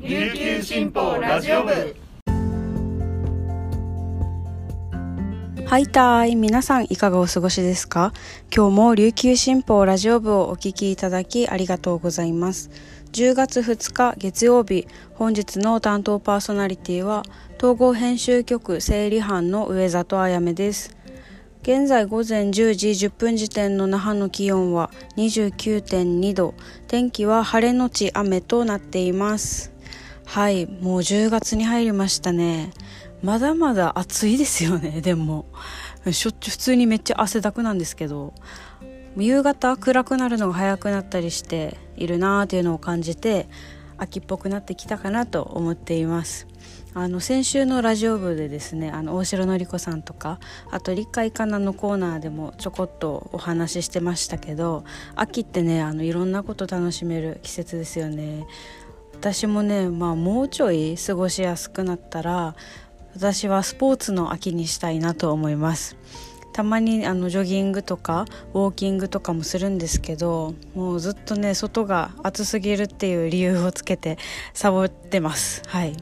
琉球新報ラジオ部。はいたい。皆さんいかがお過ごしですか？今日も琉球新報ラジオ部をお聞きいただきありがとうございます。10月2日月曜日本日の担当パーソナリティは統合編集局整理班の上里あやめです。現在午前10時10分時点の那覇の気温は29.2度。天気は晴れのち雨となっています。はいもう10月に入りましたね。まだまだ暑いですよね でも。しょっちゅう普通にめっちゃ汗だくなんですけど。夕方暗くなるのが早くなったりしているなーっていうのを感じて秋っぽくなってきたかなと思っています。あの先週のラジオ部でですねあの大城のり子さんとかあと立海かなのコーナーでもちょこっとお話ししてましたけど秋ってねあのいろんなこと楽しめる季節ですよね。私もね、まあ、もうちょい過ごしやすくなったら私はスポーツの秋にしたいなと思います。たまにあのジョギングとかウォーキングとかもするんですけどもうずっとね外が暑すぎるっていう理由をつけてサボってます。はい。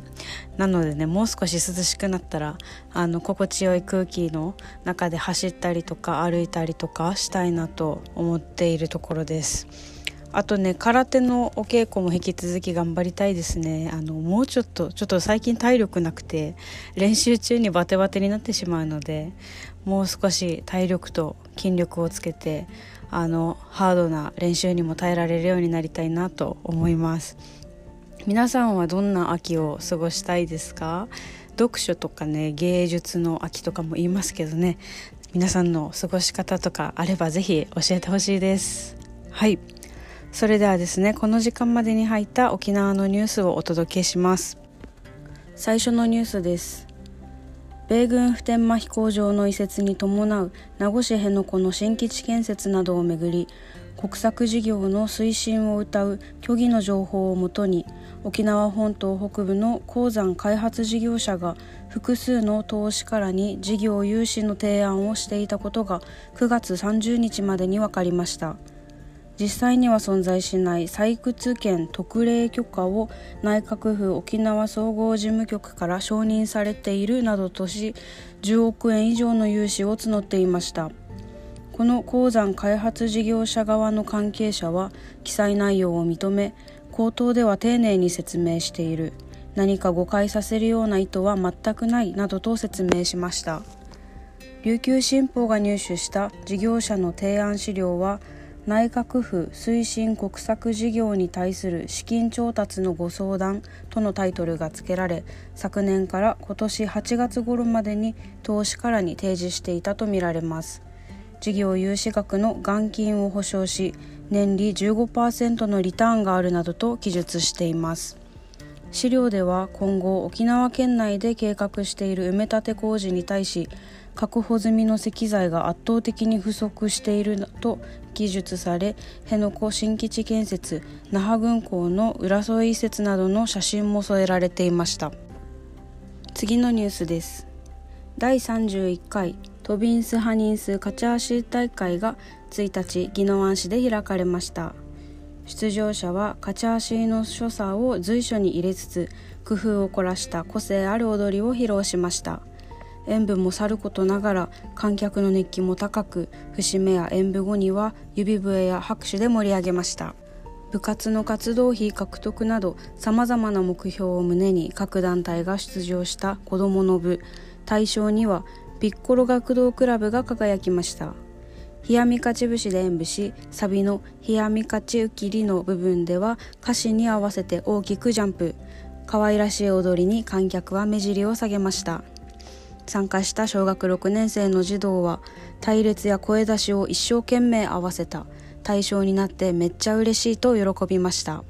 なのでねもう少し涼しくなったらあの心地よい空気の中で走ったりとか歩いたりとかしたいなと思っているところです。あとね空手のお稽古も引き続き頑張りたいですね。あのもうちょっとちょっと最近体力なくて練習中にバテバテになってしまうのでもう少し体力と筋力をつけてあのハードな練習にも耐えられるようになりたいなと思います。皆さんはどんな秋を過ごしたいですか？読書とかね芸術の秋とかも言いますけどね皆さんの過ごし方とかあればぜひ教えてほしいです。はい。それではですねこの時間までに入った沖縄のニュースをお届けします。最初のニュースです。米軍普天間飛行場の移設に伴う名護市辺野古の新基地建設などをめぐり国策事業の推進を謳う虚偽の情報をもとに沖縄本島北部の鉱山開発事業者が複数の投資家らに事業融資の提案をしていたことが9月30日までに分かりました。実際には存在しない採掘権特例許可を内閣府沖縄総合事務局から承認されているなどとし10億円以上の融資を募っていました。この鉱山開発事業者側の関係者は記載内容を認め口頭では丁寧に説明している。何か誤解させるような意図は全くないなどと説明しました。琉球新報が入手した事業者の提案資料は内閣府推進国策事業に対する資金調達のご相談とのタイトルが付けられ昨年から今年8月頃までに投資家らに提示していたとみられます。事業融資額の元金を保証し年利15%のリターンがあるなどと記述しています。資料では今後沖縄県内で計画している埋め立て工事に対し確保済みの石材が圧倒的に不足していると記述され辺野古新基地建設那覇軍港の浦添移設などの写真も添えられていました。次のニュースです。第31回トビンス・ハニンス・カチャーシー大会が1日宜野湾市で開かれました。出場者はカチャーシーの所作を随所に入れつつ工夫を凝らした個性ある踊りを披露しました。演舞もさることながら観客の熱気も高く節目や演舞後には指笛や拍手で盛り上げました。部活の活動費獲得などさまざまな目標を胸に各団体が出場した子どもの部。大賞にはピッコロ学童クラブが輝きました。冷やみ勝ち節で演舞しサビの「冷やみ勝ちうきり」の部分では歌詞に合わせて大きくジャンプ。可愛らしい踊りに観客は目尻を下げました。参加した小学6年生の児童は隊列や声出しを一生懸命合わせた。対象になってめっちゃ嬉しいと喜びました。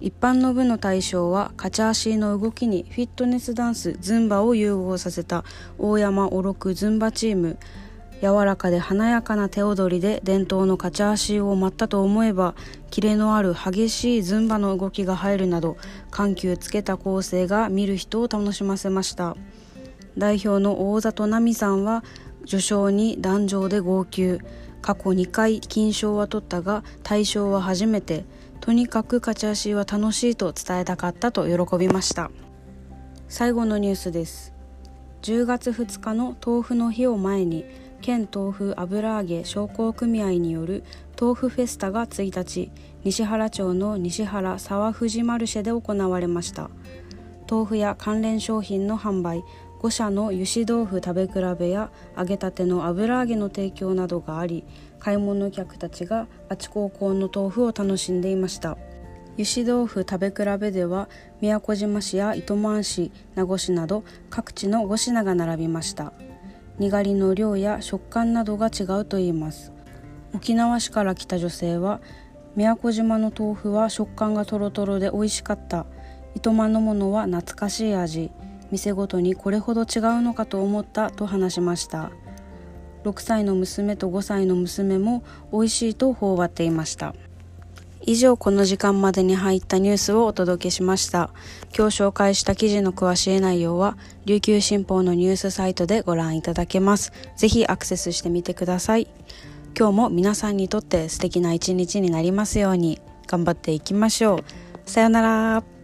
一般の部の対象はカチャーシーの動きにフィットネスダンスズンバを融合させた。大山おろくズンバチーム。柔らかで華やかな手踊りで伝統のカチャーシーを舞ったと思えばキレのある激しいズンバの動きが入るなど緩急つけた構成が見る人を楽しませました。代表の大里奈美さんは序章に壇上で号泣。過去2回金賞は取ったが大賞は初めて。とにかく勝ち足は楽しいと伝えたかったと喜びました。最後のニュースです。10月2日の豆腐の日を前に県豆腐油揚げ商工組合による豆腐フェスタが1日西原町の西原沢藤マルシェで行われました。豆腐や関連商品の販売。5社の油脂豆腐食べ比べや揚げたての油揚げの提供などがあり買い物客たちがあち高校の豆腐を楽しんでいました。油脂豆腐食べ比べでは宮古島市や糸満市名護市など各地の5品が並びました。にがりの量や食感などが違うといいます。沖縄市から来た女性は宮古島の豆腐は食感がとろとろで美味しかった。糸満のものは懐かしい味。店ごとにこれほど違うのかと思ったと話しました。6歳の娘と5歳の娘も美味しいと頬張っていました。以上この時間までに入ったニュースをお届けしました。今日紹介した記事の詳しい内容は琉球新報のニュースサイトでご覧いただけます。ぜひアクセスしてみてください。今日も皆さんにとって素敵な一日になりますように。頑張っていきましょう。さよなら。